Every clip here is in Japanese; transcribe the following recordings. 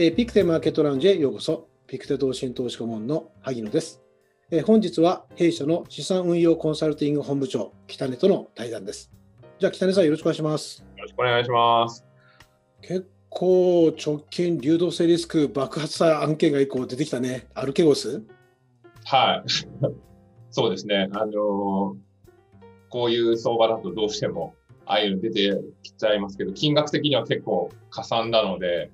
えーピクテマーケットラウンジへようこそ。ピクテ投信投資顧問の萩野です。えー本日は弊社の資産運用コンサルティング本部長、北根との対談です。じゃあ、北根さんよろしくお願いします。よろしくお願いします。結構直近流動性リスク爆発した案件が以降出てきたね。アルケゴス？はい。そうですね。あのーこういう相場だとどうしても、ああいうの出てきちゃいますけど、金額的には結構かさんだので、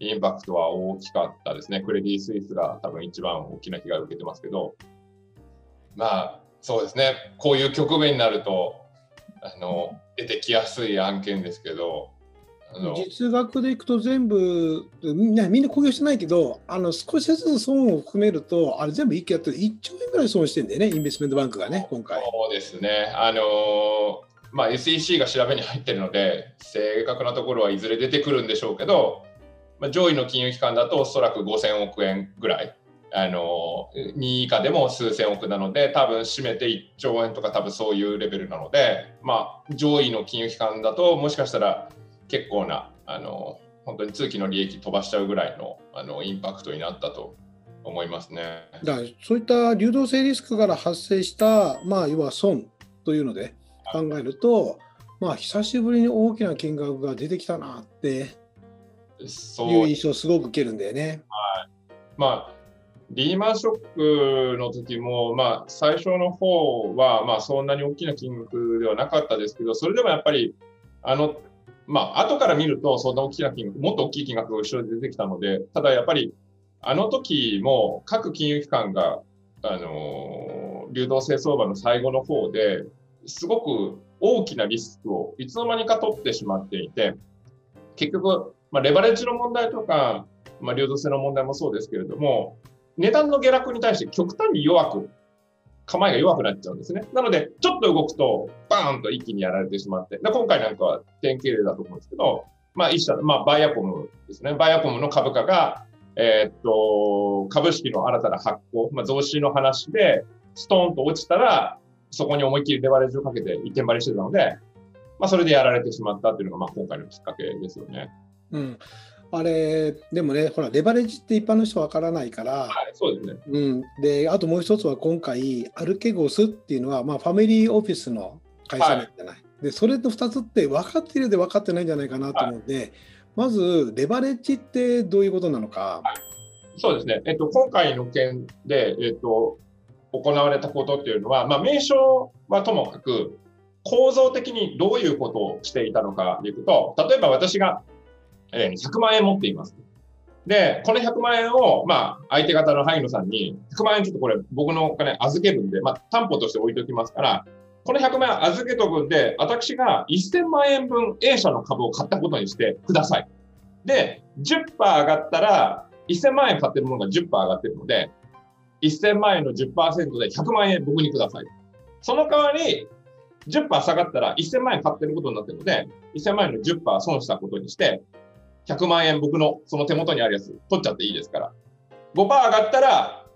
インパクトは大きかったですね。クレディ・スイスが多分一番大きな被害を受けてますけど、まあ、そうですね。こういう局面になると、あの、出てきやすい案件ですけど、実額でいくと全部みんなみんな公表してないけどあの少しずつ損を含めるとあれ全部一気やって1兆円ぐらい損してんだよねインベストメントバンクがね今回そうですね。あのーまあ、SEC が調べに入ってるので、正確なところはいずれ出てくるんでしょうけど、まあ、上位の金融機関だとおそらく5000億円ぐらい、あの、2位以下でも数千億なので、多分締めて1兆円とか多分そういうレベルなので、まあ、上位の金融機関だともしかしたら結構な、あの本当に通期の利益飛ばしちゃうぐらいのあのインパクトになったと思いますね。だそういった流動性リスクから発生した、まあ、要は損というので考えると、まあ、久しぶりに大きな金額が出てきたなってそういう印象をすごく受けるんだよね。まあ、リーマンショックの時も、まあ、最初の方は、まあ、そんなに大きな金額ではなかったですけど、それでもやっぱり、あの、まあ、後から見ると、そんな大きな金額、もっと大きい金額が後ろで出てきたので、ただやっぱり、あの時も各金融機関が、あの流動性相場の最後の方ですごく大きなリスクをいつの間にか取ってしまっていて、結局、まあ、レバレッジの問題とか、まあ、流動性の問題もそうですけれども、値段の下落に対して極端に弱く、構えが弱くなっちゃうんですね。なので、ちょっと動くと、バーンと一気にやられてしまって、で今回なんかは典型例だと思うんですけど、まあ、一社、まあ、バイアコムですね。バイアコムの株価が、えーっと、株式の新たな発行、まあ、増資の話で、ストーンと落ちたら、そこに思いっきりレバレッジをかけて一点張りしてたので、まあ、それでやられてしまったっていうのが、まあ、今回のきっかけですよね。うん、あれでもねほらレバレッジって一般の人わからないから、はい、そうですね。うん、であともう一つは今回アルケゴスっていうのは、まあ、ファミリーオフィスの会社なんじゃない、でそれと2つって分かっているで分かってないんじゃないかなと思うんで、まずレバレッジってどういうことなのか、そうですね。えっと、今回の件で、えっと、行われたことっていうのは、まあ、名称はともかく、構造的にどういうことをしていたのかでいくと、例えば私が、え100万円持っています。で、この100万円を、まあ、相手方の萩野さんに、100万円ちょっとこれ僕のお金預けるんで、まあ、担保として置いておきますから、この100万円預けとくんで、私が1000万円分 A 社の株を買ったことにしてください。で、10%上がったら、1000万円買ってるものが10%上がってるので、1000万円の10%で100万円僕にください。その代わり、10%下がったら1000万円買ってることになってるので、1000万円の10%損したことにして、100万円僕のその手元にあるやつ取っちゃっていいですから。5%上がったら、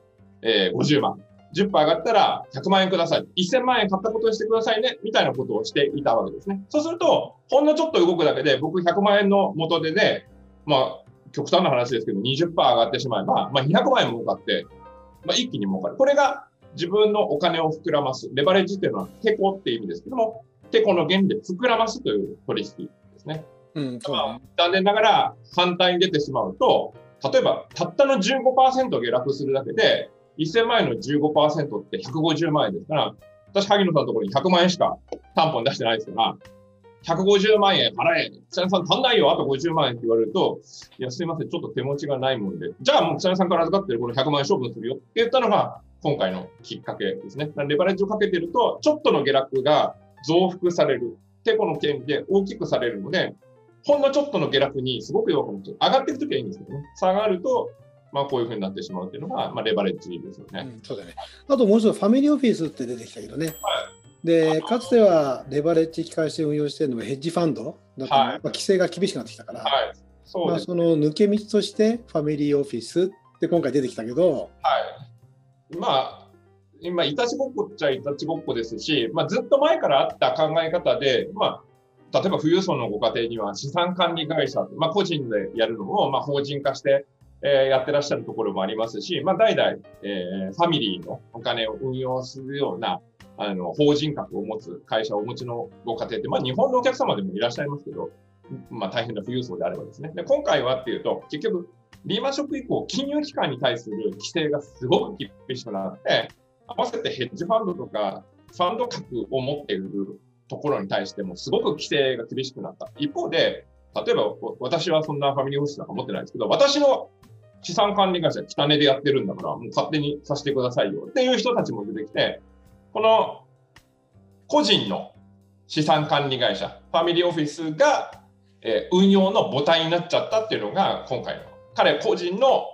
えー50万。10%上がったら100万円ください。1000万円買ったことにしてくださいね。みたいなことをしていたわけですね。そうすると、ほんのちょっと動くだけで、僕100万円の元手で、まあ、極端な話ですけど、20%上がってしまえば、まあ、200万円儲かって、まあ、一気に儲かる。これが自分のお金を膨らます。レバレッジっていうのは、テコっていう意味ですけども、テコの原理で膨らますという取引ですね。うんそうだね残念ながら反対に出てしまうと、例えばたったの15%下落するだけで、1000万円の15%って150万円ですから、私、萩野さんのところに100万円しか担保に出してないですから、150万円払え、北根さん足んないよ、あと50万円って言われると、いや、すいません、ちょっと手持ちがないもんで、じゃあもう北根さんから預かってるこの100万円処分するよ。って言ったのが、今回のきっかけですね。レバレッジをかけてると、ちょっとの下落が増幅される。てこの件で大きくされるので、ほんのちょっとの下落にすごく弱くなっちゃう。上がっていくときはいいんですけどね。下がると、まあこういうふうになってしまうっていうのが、まあレバレッジですよね。うんそうだねあともう一つファミリーオフィスって出てきたけどね、はでかつてはレバレッジ機関して運用しているのがヘッジファンドだと、はいやっぱ規制が厳しくなってきたから、はい。そうまあ。その抜け道としてファミリーオフィスって今回出てきたけど、はい。まあ、今、いたちごっこっちゃいたちごっこですし、まあずっと前からあった考え方で、まあ、例えば富裕層のご家庭には資産管理会社、まあ、個人でやるのを、まあ、法人化して、えー、やってらっしゃるところもありますし、まあ、代々、えー、ファミリーのお金を運用するようなあの法人格を持つ会社をお持ちのご家庭って、まあ、日本のお客様でもいらっしゃいますけど、まあ、大変な富裕層であればですね。で今回はっていうと、結局、リーマンショック以降、金融機関に対する規制がすごく厳しくなって、合わせてヘッジファンドとか、ファンド格を持っているところに対しても、すごく規制が厳しくなった。一方で、例えば私はそんなファミリーオフィスなんか持ってないですけど、私の資産管理会社、汚ねでやってるんだから、もう勝手にさせてくださいよっていう人たちも出てきて、この個人の資産管理会社、ファミリーオフィスが、え、運用の母体になっちゃったっていうのが今回の彼個人の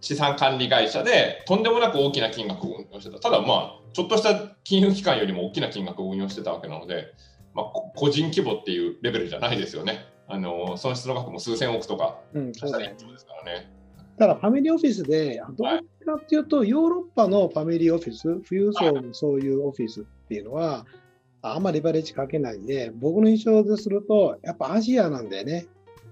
資産管理会社でとんでもなく大きな金額を運用してた。ただまあ、ちょっとした金融機関よりも大きな金額を運用してたわけなので、まあ、個人規模っていうレベルじゃないですよね。あの損失の額も数千億とか、うん、そうですからね。ただファミリーオフィスで、どうかっていうと、はい、ヨーロッパのファミリーオフィス、富裕層のそういうオフィスっていうのは、あんまりレバレッジかけないんで、僕の印象ですると、やっぱアジアなんだよね。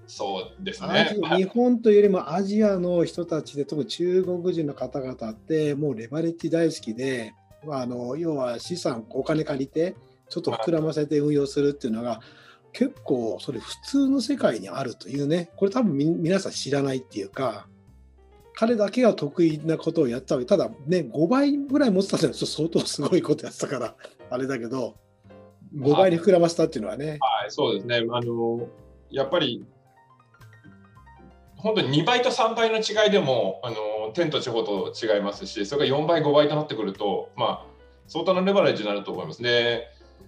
そうですね。日本というよりもアジアの人たちで、特に中国人の方々って、もうレバレッジ大好きで、まああの要は資産、お金借りて、ちょっと膨らませて運用するっていうのが、結構それ普通の世界にあるというね、これ多分皆さん知らないっていうか、彼だけが得意なことをやったわけ。ただね、5倍ぐらい持ってたって相当すごいことやってたから、あれだけど、5倍に膨らませたっていうのはね。はい、そうですね。あのやっぱり本当に2倍と3倍の違いでもあの天と地方と違いますしそれが4倍5倍となってくると、まあ、相当なレバレッジになると思いますね。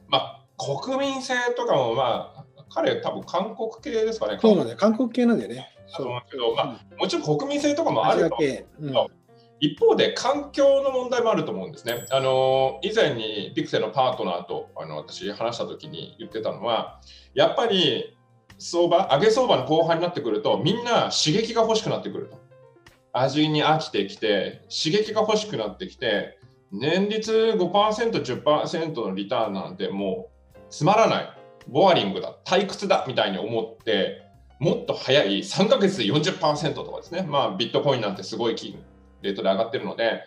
まあ、国民性とかも、まあ、彼多分韓国系ですかね。そうなんだよ韓国系なんだよね。そうけど、まあ、もちろん国民性とかもあるとうん、一方で環境の問題もあると思うんですね。あの以前にピクセのパートナーとあの私話した時に言ってたのはやっぱり相場、上げ相場の後半になってくると、みんな刺激が欲しくなってくると。味に飽きてきて、刺激が欲しくなってきて、年率5%、10%のリターンなんてもうつまらない、ボアリングだ、退屈だ。みたいに思って、もっと早い3ヶ月で40%とかですね、まあ、ビットコインなんてすごい金レートで上がってるので、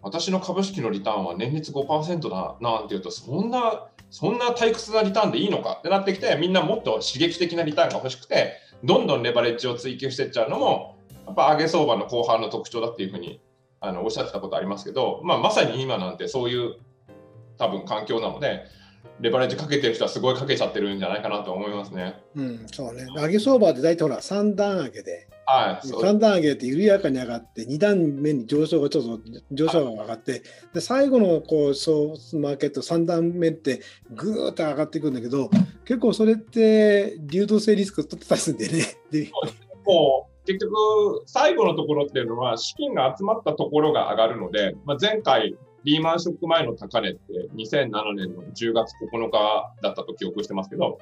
私の株式のリターンは年率5%だなんていうと、そんなそんな退屈なリターンでいいのか？ってなってきて、みんなもっと刺激的なリターンが欲しくて、どんどんレバレッジを追求していっちゃうのも、やっぱ上げ相場の後半の特徴だっていうふうにあのおっしゃってたことありますけど、まあ、まさに今なんてそういう多分環境なので、レバレッジかけてる人はすごいかけちゃってるんじゃないかなと思いますね。うん、そうね。上げ相場って大体ほら、三段上げで、はい、3段上げて緩やかに上がって2段目に上昇がちょっと上昇が上がってで最後のこうソースマーケット3段目ってぐーっと上がっていくんだけど結構それって流動性リスク取ってたりするんでね。でもう結局最後のところっていうのは資金が集まったところが上がるので、まあ、前回リーマンショック前の高値って2007年の10月9日だったと記憶してますけど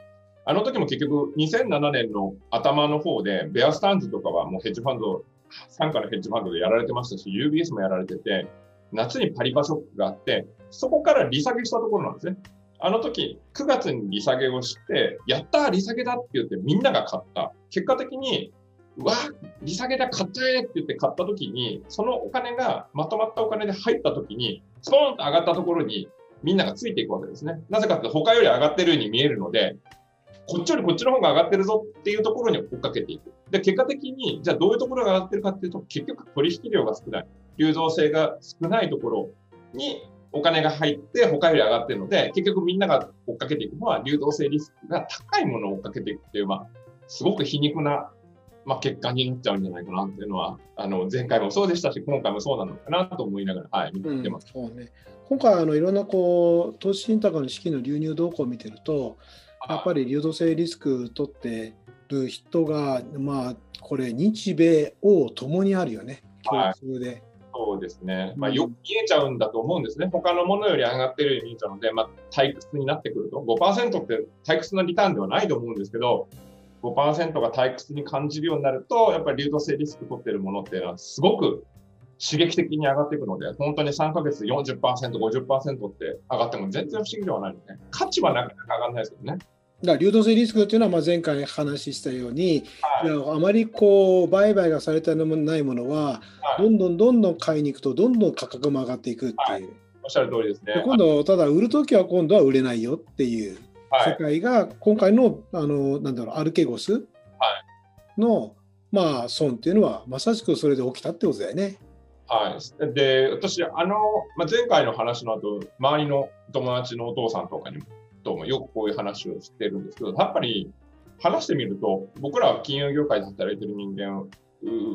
あの時も結局2007年の頭の方で、ベアスタンズとかはもうヘッジファンド、傘下のヘッジファンドでやられてましたし、UBS もやられてて、夏にパリバショックがあって、そこから利下げしたところなんですね。あの時、9月に利下げをして、やったー利下げだって言ってみんなが買った。結果的に、うわ利下げだ、買っちゃえって言って買った時に、そのお金がまとまったお金で入った時に、スポーンと上がったところにみんながついていくわけですね。なぜかって他より上がってるように見えるので、こっちよりこっちの方が上がってるぞっていうところに追っかけていく。で、結果的に、じゃあどういうところが上がってるかっていうと、結局取引量が少ない。流動性が少ないところにお金が入って他より上がってるので、結局みんなが追っかけていくのは流動性リスクが高いものを追っかけていくっていう、まあ、すごく皮肉な、まあ、結果になっちゃうんじゃないかなっていうのは、あの前回もそうでしたし、今回もそうなのかなと思いながら、はい、見てます。うん、そうね、今回あの、いろんなこう投資信託の資金の流入動向を見てると、やっぱり流動性リスク取ってる人が、まあ、これ、日米欧ともにあるよね、共通で。はいそうですね、まあ、よく見えちゃうんだと思うんですね、他のものより上がってるように見えちゃうので、まあ、退屈になってくると、5%って退屈なリターンではないと思うんですけど、5%が退屈に感じるようになると、やっぱり流動性リスク取ってるものっていうのは、すごく刺激的に上がっていくので、本当に3ヶ月40%、50%って上がっても全然不思議ではないので、価値はなかなか上がらないですけどね。だ流動性リスクっていうのはまあ前回話したように、はい、あまりこう売買がされてないものは、はい、どんどんどんどん買いに行くとどんどん価格も上がっていくっていう。はい、おっしゃる通りですね。今度ただ売るときは今度は売れないよっていう世界が今回のあのなんだろうアルケゴスの、まあ損っていうのはまさしくそれで起きたってことだよね。はい、で私あの、まあ、前回の話の後周りの友達のお父さんとかにもともよくこういう話をしてるんですけどやっぱり話してみると僕らは金融業界で働いてる人間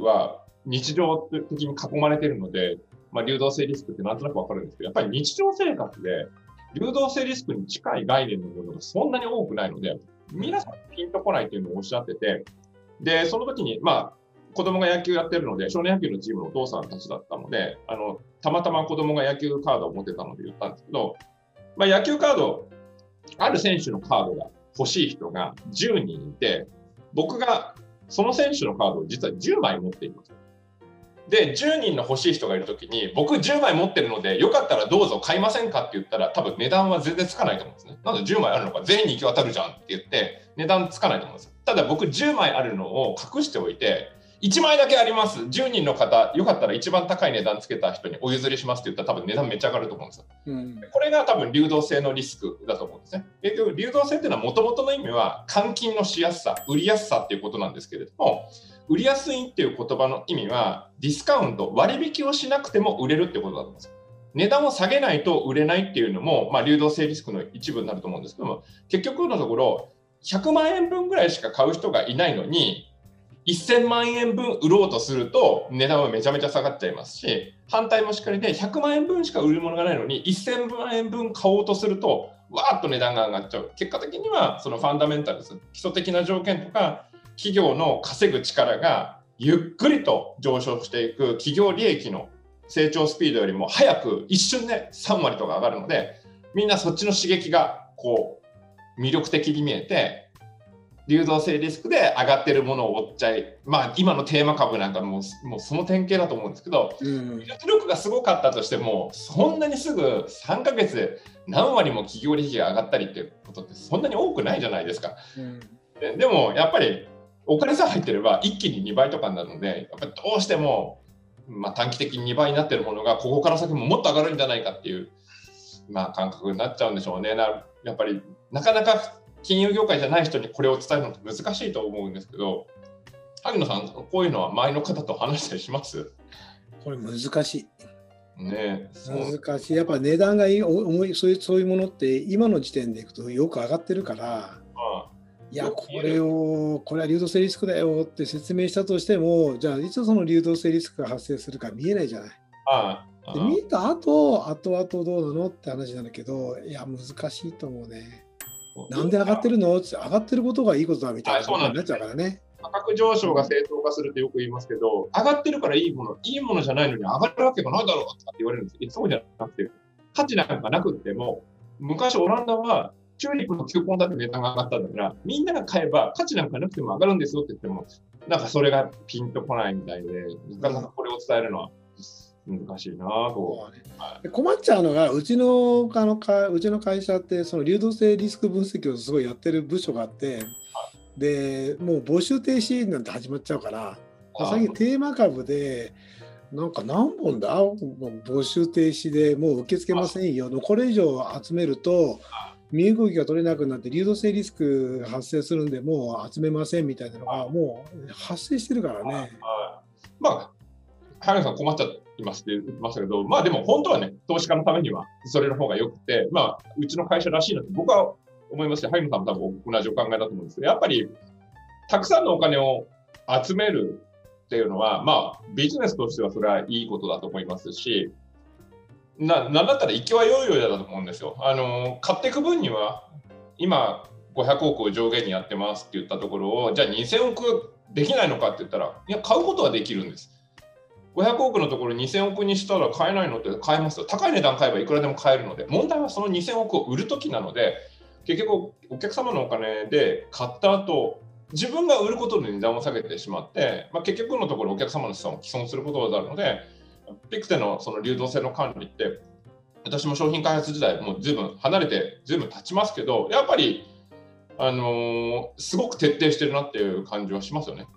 は日常的に囲まれてるので、まあ、流動性リスクってなんとなくわかるんですけどやっぱり日常生活で流動性リスクに近い概念のものがそんなに多くないので皆さんピンとこないっていうのをおっしゃっててでその時にまあ子供が野球やってるので、少年野球のチームのお父さんたちだったので、あのたまたま子供が野球カードを持ってたので言ったんですけど、まあ、野球カード、ある選手のカードが欲しい人が10人いて、僕がその選手のカードを実は10枚持っています。で、10人の欲しい人がいるときに、僕10枚持ってるので、よかったらどうぞ買いませんかって言ったら、多分値段は全然つかないと思うんですね。なんで10枚あるのか全員に行き渡るじゃんって言って、値段つかないと思うんです。ただ僕10枚あるのを隠しておいて、1枚だけあります。10人の方、よかったら一番高い値段つけた人にお譲りしますって言ったら多分値段めっちゃ上がると思うんですよ。うん、これが多分流動性のリスクだと思うんですね。結局、流動性っていうのはもともとの意味は換金のしやすさ、売りやすさっていうことなんですけれども、売りやすいっていう言葉の意味はディスカウント、割引をしなくても売れるってことだと思うんですよ。値段を下げないと売れないっていうのも、まあ、流動性リスクの一部になると思うんですけども、結局のところ、100万円分ぐらいしか買う人がいないのに、1000万円分売ろうとすると値段はめちゃめちゃ下がっちゃいますし反対もしっかりで100万円分しか売るものがないのに1000万円分買おうとするとわーっと値段が上がっちゃう。結果的にはそのファンダメンタルズ基礎的な条件とか企業の稼ぐ力がゆっくりと上昇していく企業利益の成長スピードよりも早く一瞬で3割とか上がるのでみんなそっちの刺激がこう魅力的に見えて流動性リスクで上がってるものを追っちゃい、まあ、今のテーマ株なんかももうその典型だと思うんですけど、うん、技術力がすごかったとしても、そんなにすぐ3ヶ月で何割も企業利益が上がったりっていうことってそんなに多くないじゃないですか。うん、ででもやっぱりお金さえ入ってれば一気に2倍とかになるので、やっぱりどうしても、まあ、短期的に2倍になってるものがここから先ももっと上がるんじゃないかっていう、まあ、感覚になっちゃうんでしょうね。なやっぱりなかなか金融業界じゃない人にこれを伝えるのって難しいと思うんですけど、萩野さん、こういうのは周りの方と話したりします？これ難しい。ね、難しい。やっぱ値段が重いそういうそういうものって今の時点でいくとよく上がってるから、ああいや、これを、これは流動性リスクだよって説明したとしても、じゃあいつその流動性リスクが発生するか見えないじゃない。ああで見た後、後々どうなのって話なんだけど、いや、難しいと思うね。なんで上がってるの？って上がってることがいいことだみたいなことになっちゃうからね。価格上昇が正当化するってよく言いますけど、上がってるからいいもの、いいものじゃないのに上がるわけがないだろうって言われるんですけど、そうじゃなくて、価値なんかなくっても、昔オランダはチューリップの球根だって値段が上がったんだから、みんなが買えば価値なんかなくても上がるんですよって言っても、なんかそれがピンとこないみたいで、なかなかこれを伝えるのは難しいなと、ね、困っちゃうのがうちのあのかうちの会社ってその流動性リスク分析をすごいやってる部署があって、でもう募集停止なんて始まっちゃうから最近テーマ株でなんか何本だ？募集停止でもう受け付けませんよ。これ以上集めると身動きが取れなくなって流動性リスク発生するんでもう集めませんみたいなのがもう発生してるからね。まあ早野さん困っちゃいますってましたけど、まあでも本当はね、投資家のためにはそれの方が良くて、まあ、うちの会社らしいなって僕は思いますし、ハイムさんも多分同じお考えだと思うんですけど、やっぱりたくさんのお金を集めるっていうのは、まあ、ビジネスとしてはそれはいいことだと思いますし、ななんだったら行きはよいよいだと思うんですよ。あの買っていく分には、今、500億を上限にやってますって言ったところを、じゃあ2000億できないのかって言ったら、いや、買うことはできるんです。500億のところ2000億にしたら買えないのって買えますよ。高い値段買えばいくらでも買えるので、問題はその2000億を売るときなので、結局お客様のお金で買った後、自分が売ることで値段を下げてしまって、まあ、結局のところお客様の資産を毀損することになるので、ピクテのその流動性の管理って、私も商品開発時代、もうずいぶん離れて、ずいぶん経ちますけど、やっぱりあのー、すごく徹底してるなっていう感じはしますよね。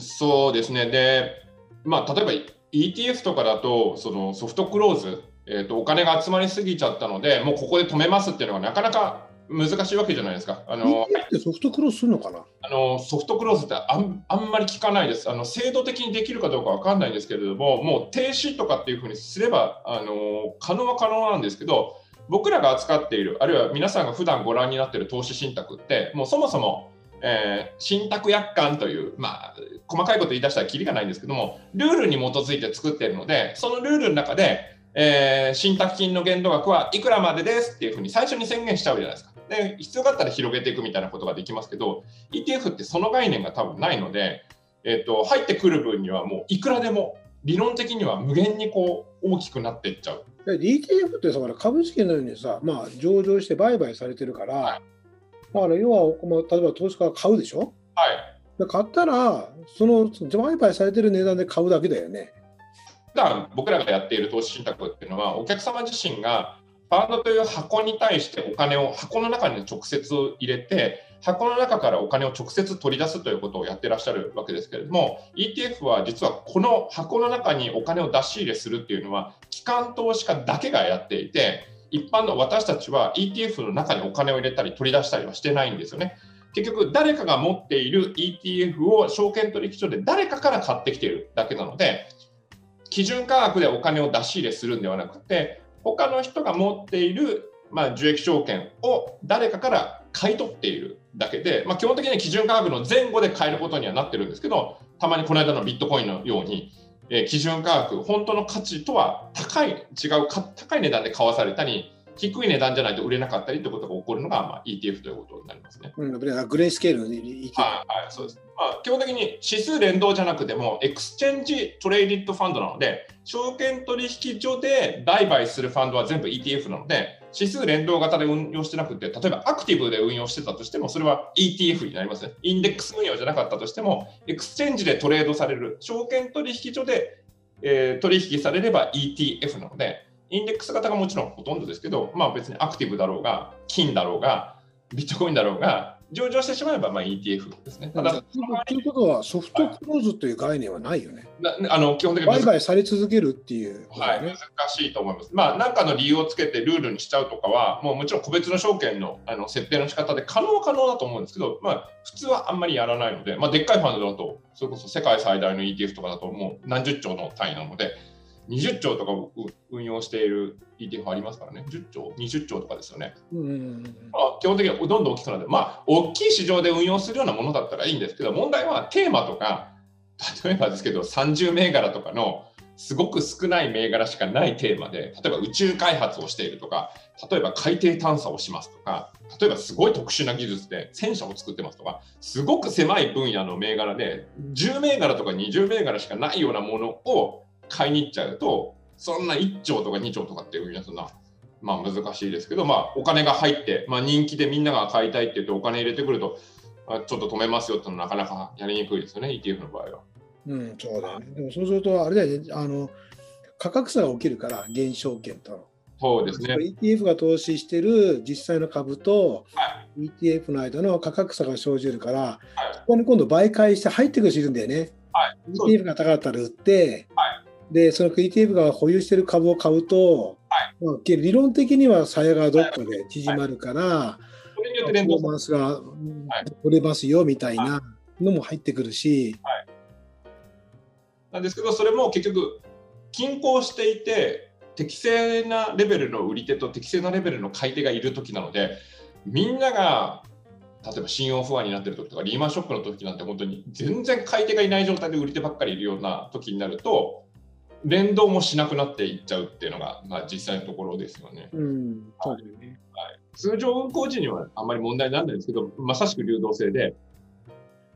そうですね。で、まあ、例えば ETF とかだと、そのソフトクローズ、えーと、お金が集まりすぎちゃったので、もうここで止めますっていうのがなかなか難しいわけじゃないですか。あのってソフトクローズするのかな？あのソフトクローズってあんあんまり聞かないです。あの制度的にできるかどうかわかんないんですけれども、もう停止とかっていうふうにすればあの可能は可能なんですけど、僕らが扱っている、あるいは皆さんが普段ご覧になっている投資信託って、もうそもそも、えー、信託約款という、まあ、細かいこと言い出したらきりがないんですけども、ルールに基づいて作っているので、そのルールの中で、えー、信託金の限度額はいくらまでですっていうふうに最初に宣言しちゃうじゃないですか。で必要があったら広げていくみたいなことができますけど、ETF ってその概念が多分ないので、えーと、入ってくる分にはもういくらでも理論的には無限にこう大きくなっていっちゃう。ETF ってさ株式のようにさ、まあ、上場して売買されてるから、はい、だから要は、まあ、例えば投資家が買うでしょ、はい、買ったらその売買されてる値段で買うだけだよね。普段僕らがやっている投資信託っていうのはお客様自身がファンドという箱に対してお金を箱の中に直接入れて箱の中からお金を直接取り出すということをやってらっしゃるわけですけれども ETF は実はこの箱の中にお金を出し入れするっていうのは機関投資家だけがやっていて一般の私たちは ETF の中にお金を入れたり取り出したりはしてないんですよね。結局誰かが持っている ETF を証券取引所で誰かから買ってきているだけなので基準価格でお金を出し入れするんではなくて他の人が持っている、まあ、受益証券を誰かから買い取っているだけで、まあ、基本的には基準価格の前後で買えることにはなってるんですけどたまにこの間のビットコインのように、えー、基準価格本当の価値とは高い違う高い値段で買わされたり低い値段じゃないと売れなかったりということが起こるのが、まあ、ETF ということになりますね。うん、グレースケールの ETF。はい、そうです。まあ、基本的に指数連動じゃなくても、 exchange traded fund なので、証券取引所で売買するファンドは全部 ETF なので、指数連動型で運用してなくて、例えばアクティブで運用してたとしても、それは ETF になりますね。インデックス運用じゃなかったとしても、 exchange でトレードされる、証券取引所で、えー、取引されれば ETF なので、インデックス型がもちろんほとんどですけど、まあ、別にアクティブだろうが、金だろうが、ビットコインだろうが、上場してしまえばまあ ETF ですね。ただということは、ソフトクローズという概念はないよね。はい、あの基本的に売買され続けるっていう、ね、はい、難しいと思います。まあ、何かの理由をつけてルールにしちゃうとかは、もうもちろん個別の証券のあの設定の仕方で可能は可能だと思うんですけど、まあ、普通はあんまりやらないので、まあ、でっかいファンドだと、それこそ世界最大の ETF とかだと、もう何十兆の単位なので、20兆とか運用している ETF ありますからね、10兆、20兆とかですよね。うんまあ、基本的にはどんどん大きくなって、まあ、大きい市場で運用するようなものだったらいいんですけど、問題はテーマとか、例えばですけど、30銘柄とかのすごく少ない銘柄しかないテーマで、例えば宇宙開発をしているとか、例えば海底探査をしますとか、例えばすごい特殊な技術で戦車を作ってますとか、すごく狭い分野の銘柄で、10銘柄とか20銘柄しかないようなものを買いに行っちゃうと、そんな1兆とか2兆とかっていうやつな、まあ難しいですけど、まあお金が入って、まあ人気でみんなが買いたいって言ってお金入れてくると、あちょっと止めますよってのはなかなかやりにくいですよね、ETF の場合は。うん、そうだね。でもそうすると、あれだよね、あの価格差が起きるから、減少権と。そうですね。ETF が投資してる実際の株と、はい、ETF の間の価格差が生じるから、はい、そこに今度売買して入ってくる人いるんだよね。はい、ETF が高かったら売って、はい、で、その ETF が保有している株を買うと、はい、まあ、理論的には鞘がどっかで縮まるから、はい、それによって連動パフォーマンスが取れますよみたいなのも入ってくるし。はい、なんですけど、それも結局、均衡していて、適正なレベルの売り手と適正なレベルの買い手がいるときなので、みんなが例えば信用不安になってる時とかリーマンショックの時なんて本当に全然買い手がいない状態で売り手ばっかりいるような時になると連動もしなくなっていっちゃうっていうのが、まあ、実際のところですよね。うんそうですねはい、通常運行時にはあんまり問題にならないんですけど、まさしく流動性で、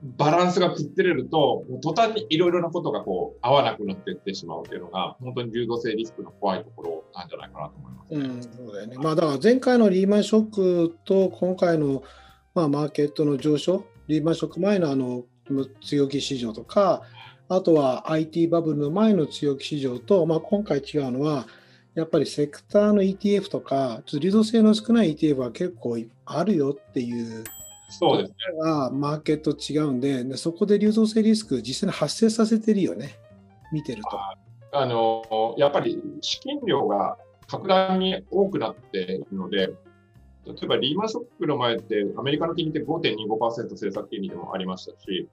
バランスが崩れると、途端にいろいろなことがこう合わなくなっていってしまうというのが、本当に流動性リスクの怖いところなんじゃないかなと思います、ね、うん、そうだよね。まあ、だから前回のリーマンショックと今回の、まあ、マーケットの上昇、リーマンショック前のあの強気市場とか、あとは IT バブルの前の強気市場と、まあ、今回違うのは、やっぱりセクターの ETF とか、流動性の少ない ETF は結構あるよっていうそうですね。がマーケット違うんでで、そこで流動性リスク実際に発生させてるよね、見てると。あのやっぱり資金量が格段に多くなっているので、例えばリーマンショックの前ってアメリカの金利って5.25%政策金利でもありましたし、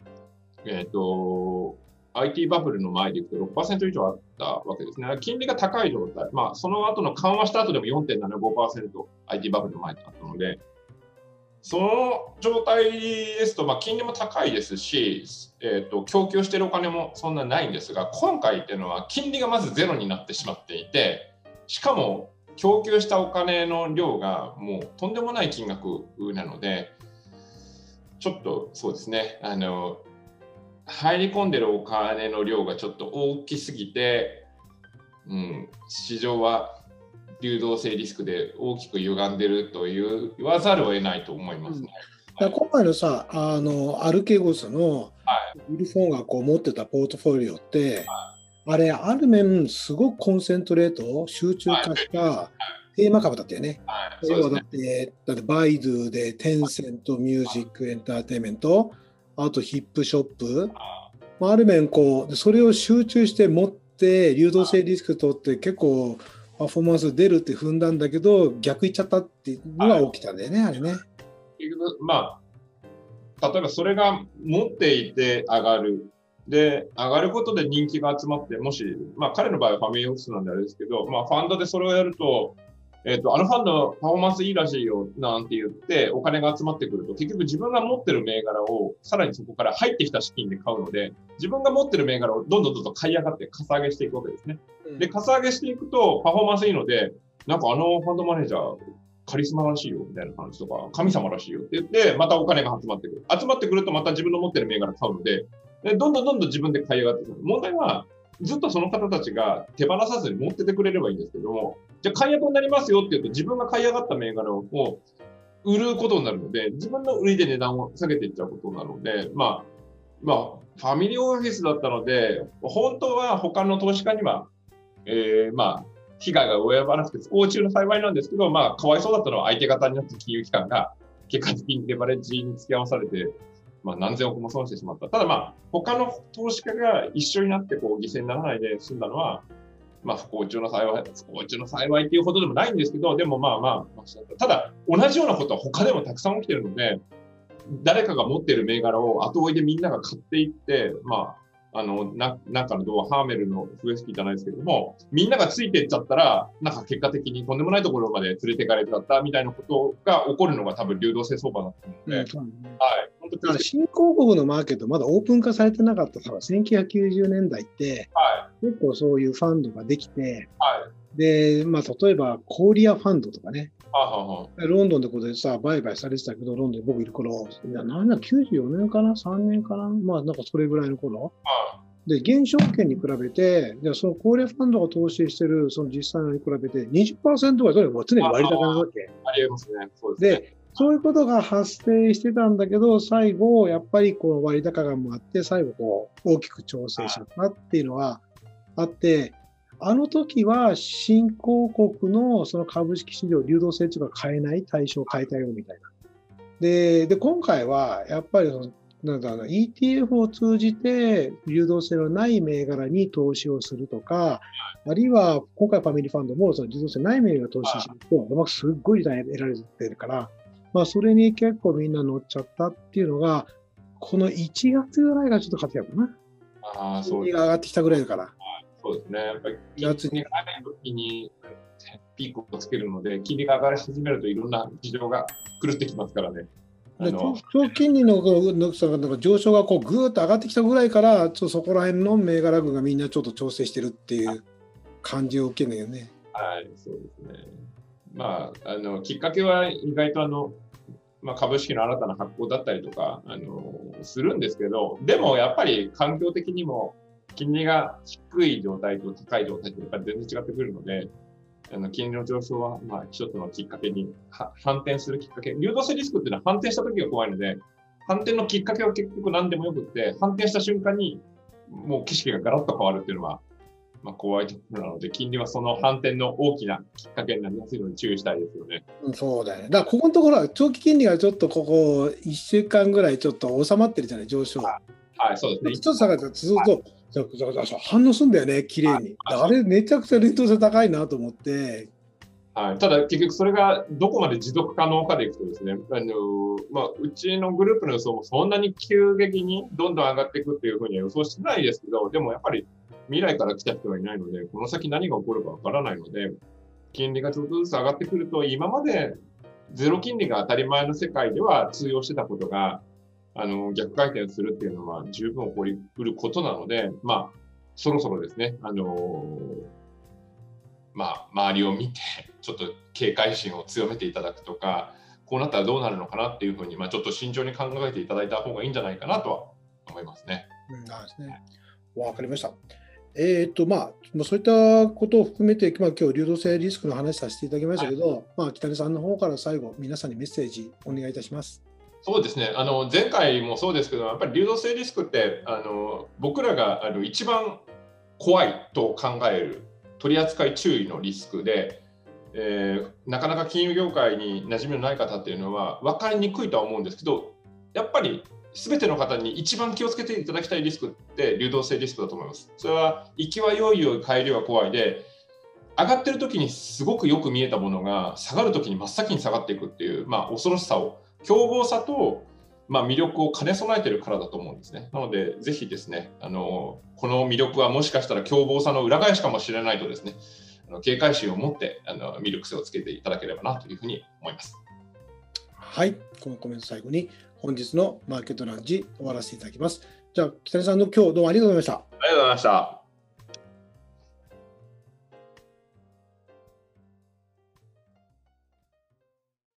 えっ、ー、と、IT バブルの前でいくと6%以上あったわけですね。金利が高い状態、まあ、その後の緩和した後でも4.75% IT バブルの前だったので、その状態ですと、まあ、金利も高いですし、えーと、供給しているお金もそんなないんですが、今回っていうのは金利がまずゼロになってしまっていて、しかも供給したお金の量がもうとんでもない金額なので、ちょっとそうですね、あの入り込んでるお金の量がちょっと大きすぎて、うん、市場は流動性リスクで大きく歪んでるという言わざるを得ないと思いますね。うん、今回のさあのアルケゴスのウィルフォンがこう持ってたポートフォリオって、はい、あれある面すごくコンセントレート集中化したテーマ株だったよね。はい、要はだってだってバイドゥでテンセントミュージックエンターテインメントあとビップショップ、ある面こうそれを集中して持って流動性リスク取って結構パフォーマンス出るって踏んだんだけど、逆いっちゃったっていうのが起きたんだよね、あれね。まあ、例えばそれが持っていて上がる。で、上がることで人気が集まって、もし、まあ彼の場合はファミリーオフィスなんであれですけど、まあファンドでそれをやると、えっ、ー、と、あのファンドパフォーマンスいいらしいよ、なんて言って、お金が集まってくると、結局自分が持ってる銘柄を、さらにそこから入ってきた資金で買うので、自分が持ってる銘柄をどんどんどんどん買い上がって、かさ上げしていくわけですね。で、かさ上げしていくと、パフォーマンスいいので、なんかあのファンドマネージャー、カリスマらしいよ、みたいな話とか、神様らしいよって言って、またお金が集まってくる。集まってくると、また自分の持ってる銘柄買うので、でどんどんどんどん自分で買い上がってくる。問題は、ずっとその方たちが手放さずに持っててくれればいいんですけども、じゃあ買い上げになりますよって言うと、自分が買い上がった銘柄をもう売ることになるので、自分の売りで値段を下げていっちゃうことなので、まあ、まあ、ファミリーオフィスだったので、本当は他の投資家には、えー、まあ、被害が及ばなくて不幸中の幸いなんですけど、まあ、かわいそうだったのは相手方になって金融機関が結果的にレバレッジに付き合わされて、まあ、何千億も損してしまった。ただまあ、他の投資家が一緒になってこう犠牲にならないで済んだのは、まあ、不幸中の幸い、不幸中の幸いっていうほどでもないんですけど、でもまあまあ、ただ、同じようなことは他でもたくさん起きてるので、誰かが持ってる銘柄を後追いでみんなが買っていって、まあ、あの、な、なんかの動画、ハーメルのフエスキーじゃないですけども、みんながついていっちゃったら、なんか結果的にとんでもないところまで連れていかれちゃったみたいなことが起こるのが多分流動性相場だと思うので、うん、はい。本当に新興国のマーケットまだオープン化されてなかったから1990年代って、はい、結構そういうファンドができて、はい、で、まあ、例えばコーリアファンドとかね、ロンドンでこれさ、売買されてたけど、ロンドンで僕いる頃、いや、なんだ、94年かな ?3 年かな？まあ、なんかそれぐらいの頃。で、現証券に比べて、じゃその高齢ファンドが投資してる、その実際のに比べて20%ぐらい、とにかく常に割高なわけ。ありえますね。そうですね。で、そういうことが発生してたんだけど、最後、やっぱりこの割高感もあって、最後こう、大きく調整しちゃったっていうのはあって、あの時は新興国のその株式市場流動性というか変えない対象を変えたよみたいな。で、で今回はやっぱりそのなんだろう ETF を通じて流動性のない銘柄に投資をするとか、あるいは今回ファミリーファンドもその流動性ない銘柄を投資すると、すっごい時代得られてるから、まあ、それに結構みんな乗っちゃったっていうのが、この1月ぐらいがちょっと勝てたかな。ああ、そう上がってきたぐらいだから。そうですね。やっぱり金利が上がるときにピークをつけるので、金利が上がり始めるといろんな事情が狂ってきますからね。長金利のの上昇がこうぐーっと上がってきたぐらいから、ちょっとそこら辺の銘柄群がみんなちょっと調整してるっていう感じを受けるよね。はい、そうですね。まあ、あのきっかけは意外とあの、まあ、株式の新たな発行だったりとかあのするんですけど、でもやっぱり環境的にも金利が低い状態と高い状態ってやっぱり全然違ってくるので、あの金利の上昇はまあ一つのきっかけに反転するきっかけ。流動性リスクっていうのは反転した時が怖いので、反転のきっかけは結局何でもよくって、反転した瞬間にもう景色がガラッと変わるっていうのは、まあ、怖いところなので、金利はその反転の大きなきっかけになりやすいので注意したいですよね。うん、そうだよね。だからここのところは長期金利がちょっとここ1週間ぐらいちょっと収まってるじゃない、上昇。はい、そうですね。ちょっと下がって続くと、はい、反応するんだよね、綺麗に。あれ、めちゃくちゃ連動性高いなと思って、はい、ただ結局それがどこまで持続可能かでいくとですね、あのまあ、うちのグループの予想もそんなに急激にどんどん上がっていくっていうふうには予想してないですけど、でもやっぱり未来から来た人はいないので、この先何が起こるかわからないので、金利がちょっとずつ上がってくると、今までゼロ金利が当たり前の世界では通用してたことが、あの逆回転するっていうのは十分起こりうることなので、まあ、そろそろですね、あのまあ、周りを見て、ちょっと警戒心を強めていただくとか、こうなったらどうなるのかなっていうふうに、まあ、ちょっと慎重に考えていただいた方がいいんじゃないかなとは思いますね。うん、ですね。わかりました。えーとまあ、そういったことを含めて、まあ、今日流動性リスクの話させていただきましたけど、はい、まあ、北根さんの方から最後、皆さんにメッセージお願いいたします。そうですねあの前回もそうですけど、やっぱり流動性リスクってあの僕らがあの一番怖いと考える取り扱い注意のリスクで、えー、なかなか金融業界に馴染みのない方っていうのは分かりにくいとは思うんですけどやっぱり全ての方に一番気をつけていただきたいリスクって流動性リスクだと思います。それは行きは良いよ帰りは怖いで上がってる時にすごくよく見えたものが下がる時に真っ先に下がっていくっていう、まあ、恐ろしさを凶暴さとまあ、魅力を兼ね備えているからだと思うんですね。なので、ぜひですね、あのこの魅力はもしかしたら凶暴さの裏返しかもしれないとですね、あの警戒心を持ってあの魅力性をつけていただければなというふうに思います。はい、このコメント最後に本日のマーケットランジ終わらせていただきます。じゃあ、北根さんの今日どうもありがとうございました。ありがとうございました。